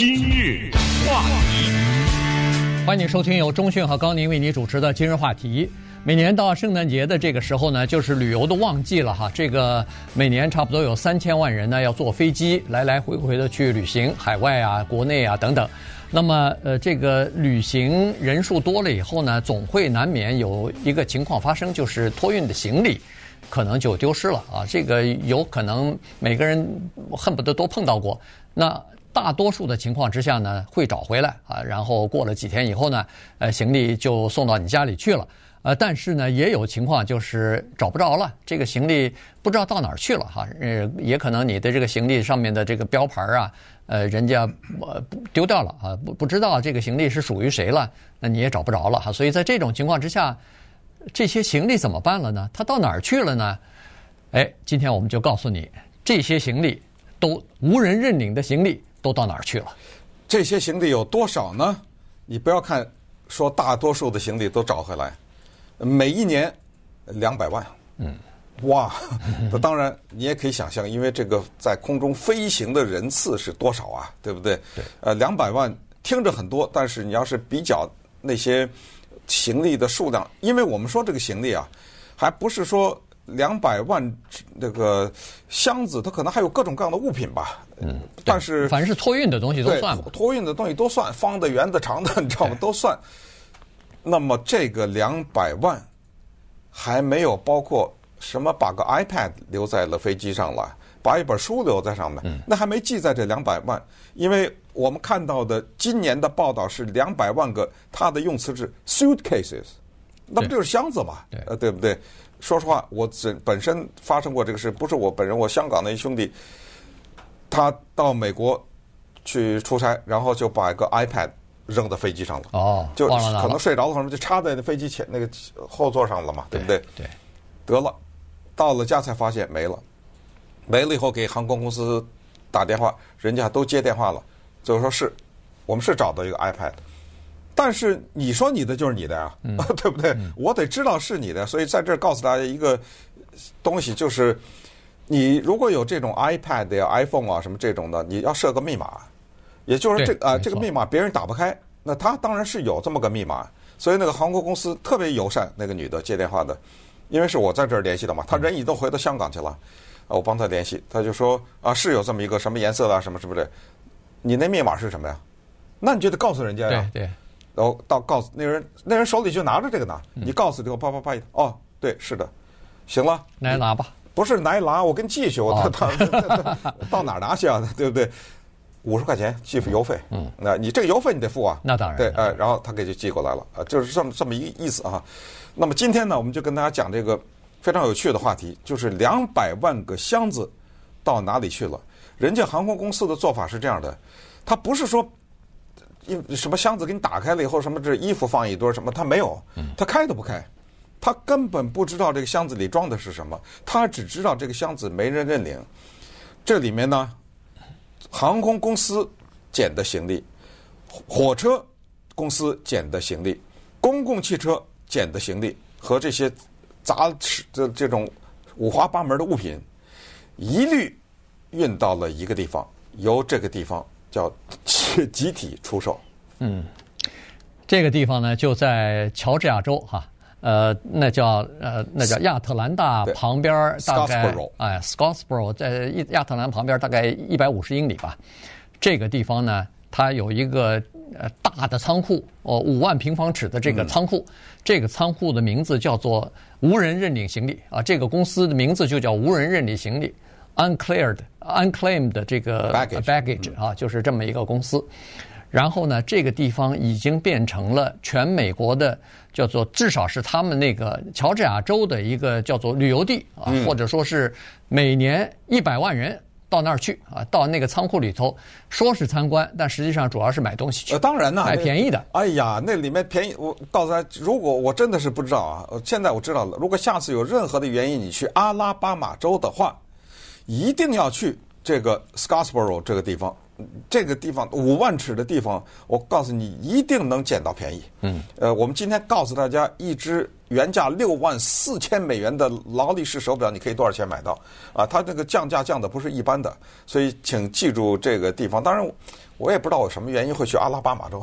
今日话题，欢迎收听由中讯和高宁为你主持的今日话题。每年到圣诞节的这个时候呢，就是旅游的旺季了哈。这个每年差不多有三千万人呢要坐飞机来来回回的去旅行，海外啊、国内啊等等。那么呃，这个旅行人数多了以后呢，总会难免有一个情况发生，就是托运的行李可能就丢失了啊。这个有可能每个人恨不得都碰到过。那大多数的情况之下呢，会找回来啊，然后过了几天以后呢，呃，行李就送到你家里去了。呃，但是呢，也有情况就是找不着了，这个行李不知道到哪儿去了哈。呃，也可能你的这个行李上面的这个标牌啊，呃，人家呃丢掉了啊，不不知道这个行李是属于谁了，那你也找不着了哈。所以在这种情况之下，这些行李怎么办了呢？它到哪儿去了呢？哎，今天我们就告诉你，这些行李都无人认领的行李。都到哪儿去了？这些行李有多少呢？你不要看说大多数的行李都找回来，每一年两百万。嗯，哇，那当然你也可以想象，因为这个在空中飞行的人次是多少啊？对不对？对。呃，两百万听着很多，但是你要是比较那些行李的数量，因为我们说这个行李啊，还不是说。两百万这个箱子，它可能还有各种各样的物品吧。嗯，但是凡是托运的东西都算。托运的东西都算，方的、圆的、长的，你知道吗？都算。那么这个两百万还没有包括什么？把个 iPad 留在了飞机上了，把一本书留在上面，嗯、那还没记在这两百万。因为我们看到的今年的报道是两百万个，它的用词是 suitcases，那不就是箱子嘛？对，呃，对不对？说实话，我本本身发生过这个事，不是我本人，我香港的一兄弟，他到美国去出差，然后就把一个 iPad 扔到飞机上了。哦，就可能睡着了，什么就插在那飞机前那个后座上了嘛，对不对？对，得了，到了家才发现没了，没了以后给航空公司打电话，人家都接电话了，最后说是，我们是找到一个 iPad。但是你说你的就是你的呀，嗯、对不对？嗯、我得知道是你的，所以在这儿告诉大家一个东西，就是你如果有这种 iPad 呀、iPhone 啊什么这种的，你要设个密码，也就是这啊这个密码别人打不开，那他当然是有这么个密码。所以那个航空公司特别友善，那个女的接电话的，因为是我在这儿联系的嘛，她人已经都回到香港去了，啊，我帮她联系，她就说啊是有这么一个什么颜色的什么什么的？你那密码是什么呀？那你就得告诉人家呀。对对。然后到告诉那人，那人手里就拿着这个呢。你告诉他，啪啪啪一，哦，对，是的，行了，来拿吧。不是来拿，我给你寄去，我到到 到哪儿拿去啊？对不对？五十块钱寄邮费。嗯，那你这个邮费你得付啊。那当然。对，呃，然后他给就寄过来了，啊，就是这么这么一个意思啊。那么今天呢，我们就跟大家讲这个非常有趣的话题，就是两百万个箱子到哪里去了？人家航空公司的做法是这样的，他不是说。因什么箱子给你打开了以后，什么这衣服放一堆什么，他没有，他开都不开，他根本不知道这个箱子里装的是什么，他只知道这个箱子没人认领。这里面呢，航空公司捡的行李，火车公司捡的行李，公共汽车捡的行李和这些杂吃的这种五花八门的物品，一律运到了一个地方，由这个地方。叫集体出售。嗯，这个地方呢就在乔治亚州哈，呃，那叫呃那叫亚特兰大旁边大概哎，Scottsboro 在亚特兰旁边大概一百五十英里吧。这个地方呢，它有一个呃大的仓库哦，五万平方尺的这个仓库。嗯、这个仓库的名字叫做无人认领行李啊，这个公司的名字就叫无人认领行李。Uncleared, unclaimed 的这个 baggage 啊，就是这么一个公司。然后呢，这个地方已经变成了全美国的叫做，至少是他们那个乔治亚州的一个叫做旅游地啊，或者说是每年一百万人到那儿去啊，到那个仓库里头，说是参观，但实际上主要是买东西去。呃，当然呢，买便宜的。哎呀，那里面便宜，我告诉大家，如果我真的是不知道啊，现在我知道了。如果下次有任何的原因，你去阿拉巴马州的话。一定要去这个 Scottsboro 这个地方，这个地方五万尺的地方，我告诉你，一定能捡到便宜。嗯，呃，我们今天告诉大家一只原价六万四千美元的劳力士手表，你可以多少钱买到？啊，它这个降价降的不是一般的，所以请记住这个地方。当然，我也不知道我什么原因会去阿拉巴马州，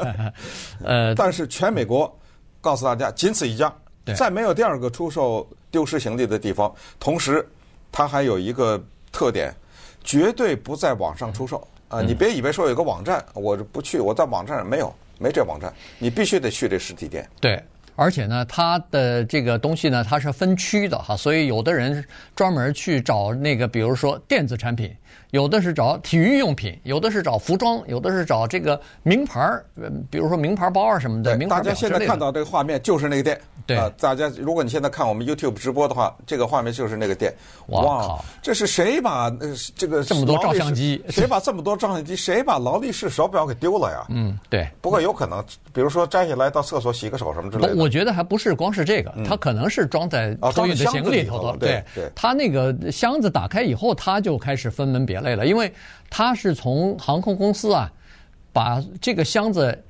呃，但是全美国告诉大家，仅此一家，再没有第二个出售丢失行李的地方。同时，它还有一个特点，绝对不在网上出售。啊，你别以为说有个网站，我不去，我在网站上没有，没这网站，你必须得去这实体店。对，而且呢，它的这个东西呢，它是分区的哈，所以有的人专门去找那个，比如说电子产品。有的是找体育用品，有的是找服装，有的是找这个名牌儿，比如说名牌包啊什么的。名牌大家现在看到这个画面就是那个店。对、呃，大家如果你现在看我们 YouTube 直播的话，这个画面就是那个店。哇靠！这是谁把呃这个这么多照相机？谁把这么多照相机？谁把劳力士手表给丢了呀？嗯，对。不过有可能，比如说摘下来到厕所洗个手什么之类的。我觉得还不是光是这个，它可能是装在托运的行李里头的。哦、对对。它那个箱子打开以后，它就开始分门别类了，因为。他是从航空公司啊，把这个箱子，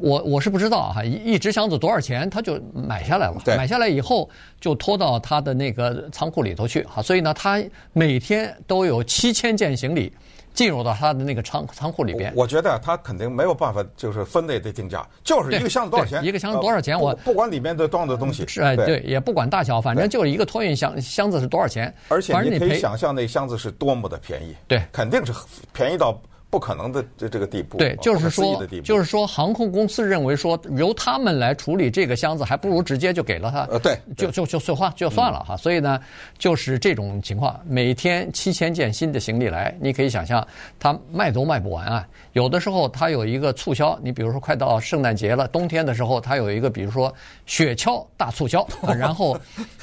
我我是不知道哈，一一只箱子多少钱，他就买下来了。买下来以后就拖到他的那个仓库里头去哈，所以呢，他每天都有七千件行李进入到他的那个仓仓库里边。我觉得他肯定没有办法，就是分类的定价，就是一个箱子多少钱，一个箱子多少钱，我不管里面的装的东西是哎对，也不管大小，反正就是一个托运箱箱子是多少钱。而且你可以想象那箱子是多么的便宜，对，肯定是便宜到。不可能的这这个地步，对，就是说，就是说，航空公司认为说由他们来处理这个箱子，还不如直接就给了他，呃，对，就就就算话就算了哈。嗯、所以呢，就是这种情况，每天七千件新的行李来，你可以想象，他卖都卖不完啊。有的时候他有一个促销，你比如说快到圣诞节了，冬天的时候他有一个，比如说雪橇大促销，啊、然后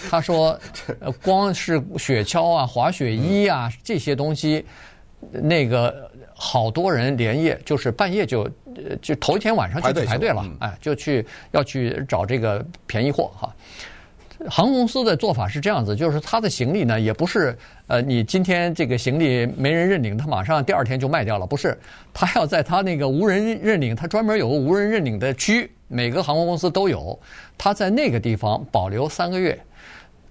他说，呃，光是雪橇啊、滑雪衣啊、嗯、这些东西，那个。好多人连夜就是半夜就，呃，就头一天晚上就去排队了，哎，就去要去找这个便宜货哈。航空公司的做法是这样子，就是他的行李呢，也不是呃，你今天这个行李没人认领，他马上第二天就卖掉了，不是，他要在他那个无人认领，他专门有个无人认领的区，每个航空公司都有，他在那个地方保留三个月。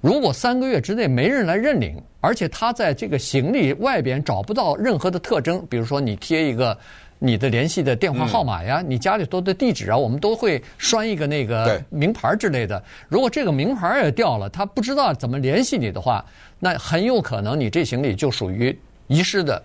如果三个月之内没人来认领，而且他在这个行李外边找不到任何的特征，比如说你贴一个 你的联系的电话号码呀，嗯、你家里头的地址啊，我们都会拴一个那个名牌之类的。如果这个名牌也掉了，他不知道怎么联系你的话，那很有可能你这行李就属于遗失的、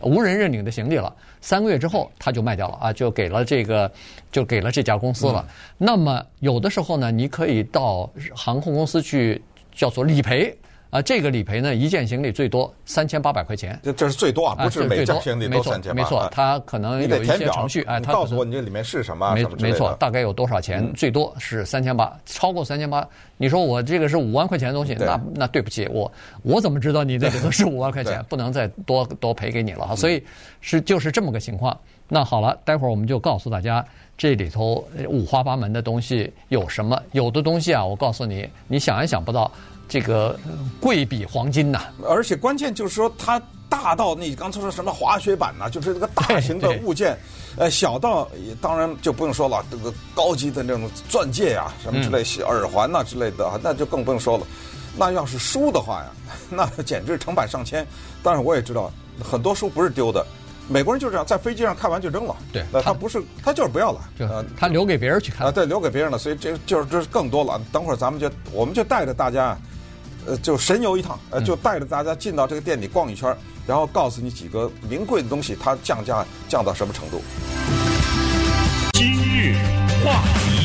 无人认领的行李了。三个月之后他就卖掉了啊，就给了这个，就给了这家公司了。嗯、那么有的时候呢，你可以到航空公司去。叫做理赔啊，这个理赔呢，一件行李最多三千八百块钱。这这是最多啊，不是每件行李都三千八。没错，他可能有一些程序，哎，他告诉我你这里面是什么？没没错，大概有多少钱？最多是三千八，超过三千八，你说我这个是五万块钱的东西，那那对不起，我我怎么知道你这里头是五万块钱？不能再多多赔给你了哈。所以是就是这么个情况。那好了，待会儿我们就告诉大家。这里头五花八门的东西有什么？有的东西啊，我告诉你，你想也想不到，这个贵比黄金呐！而且关键就是说，它大到你刚才说什么滑雪板呐，就是这个大型的物件，呃，小到当然就不用说了，这个高级的那种钻戒呀，什么之类，耳环呐之类的，那就更不用说了。那要是书的话呀，那简直成百上千。但是我也知道，很多书不是丢的。美国人就这样，在飞机上看完就扔了。对，他不是，他就是不要了。呃，他留给别人去看。啊，对，留给别人了。所以这就是这是更多了。等会儿咱们就，我们就带着大家，呃，就神游一趟，呃，就带着大家进到这个店里逛一圈，然后告诉你几个名贵的东西，它降价降到什么程度。今日话题，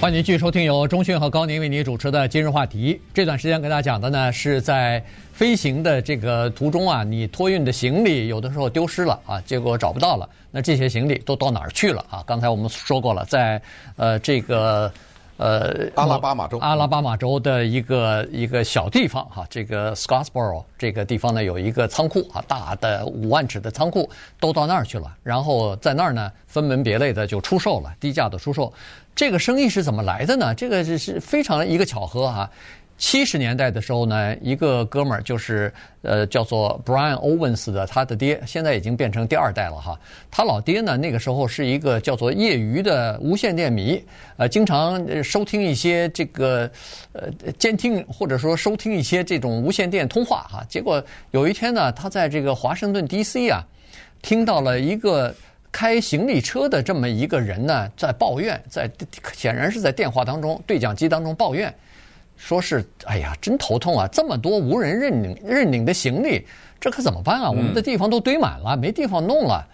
欢迎继续收听由中讯和高宁为您主持的《今日话题》。这段时间给大家讲的呢，是在。飞行的这个途中啊，你托运的行李有的时候丢失了啊，结果找不到了，那这些行李都到哪儿去了啊？刚才我们说过了，在呃这个呃阿拉巴马州阿拉巴马州的一个一个小地方哈，这个 Scottsboro 这个地方呢有一个仓库啊，大的五万尺的仓库都到那儿去了，然后在那儿呢分门别类的就出售了，低价的出售。这个生意是怎么来的呢？这个是是非常一个巧合哈。七十年代的时候呢，一个哥们儿就是呃叫做 Brian Owens 的，他的爹现在已经变成第二代了哈。他老爹呢那个时候是一个叫做业余的无线电迷，呃，经常收听一些这个呃监听或者说收听一些这种无线电通话哈。结果有一天呢，他在这个华盛顿 DC 啊，听到了一个开行李车的这么一个人呢在抱怨，在显然是在电话当中对讲机当中抱怨。说是，哎呀，真头痛啊！这么多无人认领认领的行李，这可怎么办啊？我们的地方都堆满了，没地方弄了。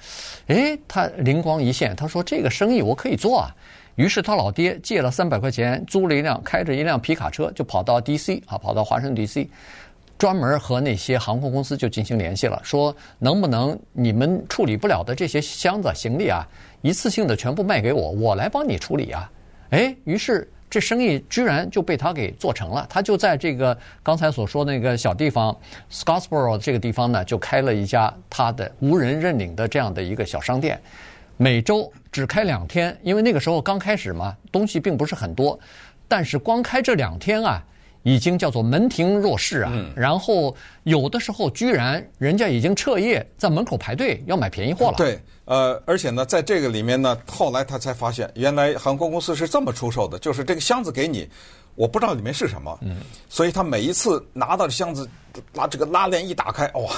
哎，他灵光一现，他说这个生意我可以做啊。于是他老爹借了三百块钱，租了一辆，开着一辆皮卡车，就跑到 DC 啊，跑到华盛顿 DC，专门和那些航空公司就进行联系了，说能不能你们处理不了的这些箱子行李啊，一次性的全部卖给我，我来帮你处理啊。哎，于是。这生意居然就被他给做成了，他就在这个刚才所说的那个小地方 Scottsboro 这个地方呢，就开了一家他的无人认领的这样的一个小商店，每周只开两天，因为那个时候刚开始嘛，东西并不是很多，但是光开这两天啊。已经叫做门庭若市啊，然后有的时候居然人家已经彻夜在门口排队要买便宜货了。对，呃，而且呢，在这个里面呢，后来他才发现，原来航空公司是这么出售的，就是这个箱子给你。我不知道里面是什么，嗯，所以他每一次拿到箱子，拉这个拉链一打开，哇，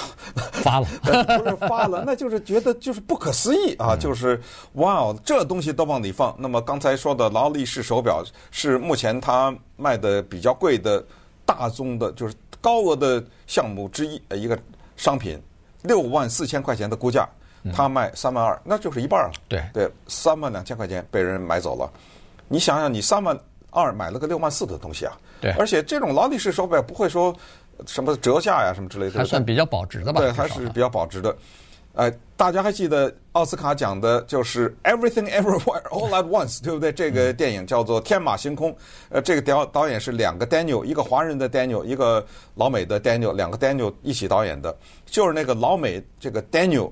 发了，不是发了，那就是觉得就是不可思议啊，就是哇哦，这东西都往里放。那么刚才说的劳力士手表是目前他卖的比较贵的大宗的，就是高额的项目之一，呃，一个商品，六万四千块钱的估价，他卖三万二，那就是一半了。对对，三万两千块钱被人买走了。你想想，你三万。二买了个六万四的东西啊，对，而且这种劳力士手表不会说什么折价呀什么之类的，还算比较保值的吧？对，还是比较保值的。哎，大家还记得奥斯卡讲的就是 Everything Everywhere All at Once，对不对？这个电影叫做《天马行空》。呃，这个导导演是两个 Daniel，一个华人的 Daniel，一个老美的 Daniel，两个 Daniel 一起导演的，就是那个老美这个 Daniel。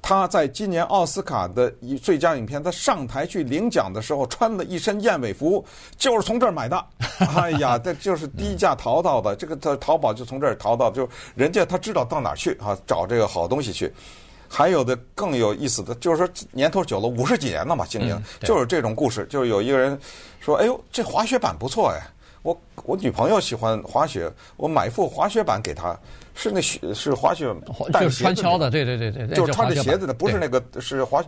他在今年奥斯卡的最佳影片，他上台去领奖的时候穿了一身燕尾服，就是从这儿买的。哎呀，这就是低价淘到的。这个他淘宝就从这儿淘到，就人家他知道到哪儿去啊，找这个好东西去。还有的更有意思的就是说，年头久了，五十几年了嘛，经营就是这种故事。就是有一个人说：“哎呦，这滑雪板不错哎，我我女朋友喜欢滑雪，我买副滑雪板给她。”是那雪是滑雪，就是穿跷的，对对对对，就是穿着鞋子的，不是那个是滑。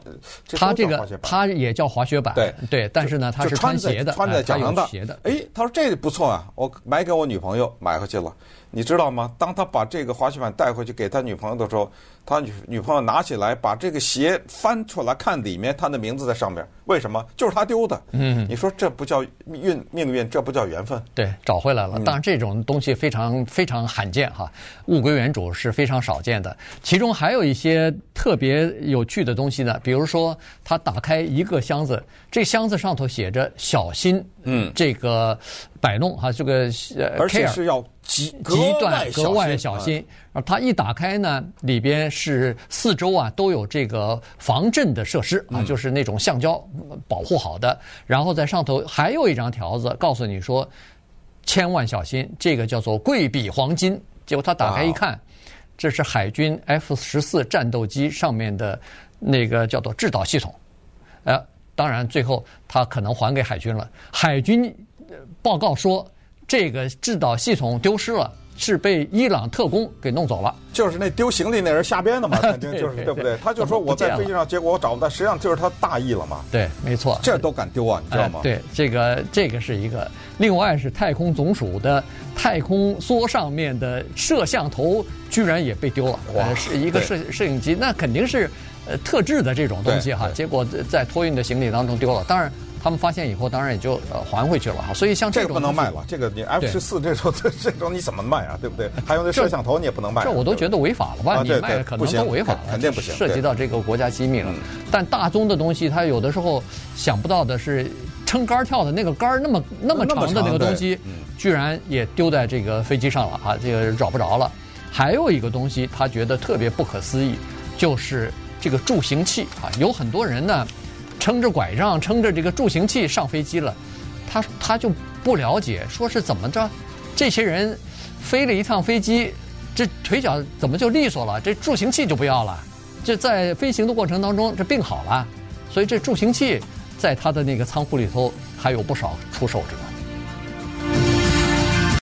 他这个他也叫滑雪板，对对，但是呢，他是穿鞋的，穿在脚上的。哎，他说这不错啊，我买给我女朋友买回去了。你知道吗？当他把这个滑雪板带回去给他女朋友的时候，他女女朋友拿起来把这个鞋翻出来看里面，他的名字在上面。为什么？就是他丢的。嗯，你说这不叫运命运，这不叫缘分？对，找回来了。当然，这种东西非常非常罕见哈，物归原主是非常少见的。其中还有一些特别有趣的东西呢，比如说他打开一个箱子，这箱子上头写着“小心”，嗯，这个摆弄哈，这个呃，而且是要。极极端格外小心，它一打开呢，里边是四周啊都有这个防震的设施啊，就是那种橡胶保护好的。然后在上头还有一张条子，告诉你说千万小心，这个叫做贵比黄金。结果他打开一看，这是海军 F 十四战斗机上面的那个叫做制导系统。呃，当然最后他可能还给海军了。海军报告说。这个制导系统丢失了，是被伊朗特工给弄走了。就是那丢行李那人瞎编的嘛，肯定就是对不对？他就说我在飞机上，结果我找不到，实际上就是他大意了嘛。对，没错，这都敢丢啊，你知道吗？对，这个这个是一个。另外是太空总署的太空梭上面的摄像头居然也被丢了，哇，是一个摄摄影机，那肯定是呃特制的这种东西哈。结果在托运的行李当中丢了，当然。他们发现以后，当然也就呃还回去了哈。所以像这种这个不能卖了，这个你 F 十四这种这这种你怎么卖啊？对不对？还有那摄像头你也不能卖。这我都觉得违法了吧？你卖可能都违法了，肯定不行，涉及到这个国家机密了。但大宗的东西，它有的时候想不到的是，撑杆跳的那个杆那么那么长的那个东西，居然也丢在这个飞机上了啊！这个找不着了。还有一个东西，他觉得特别不可思议，就是这个助行器啊，有很多人呢。撑着拐杖，撑着这个助行器上飞机了，他他就不了解，说是怎么着，这些人飞了一趟飞机，这腿脚怎么就利索了？这助行器就不要了，这在飞行的过程当中这病好了，所以这助行器在他的那个仓库里头还有不少出售着。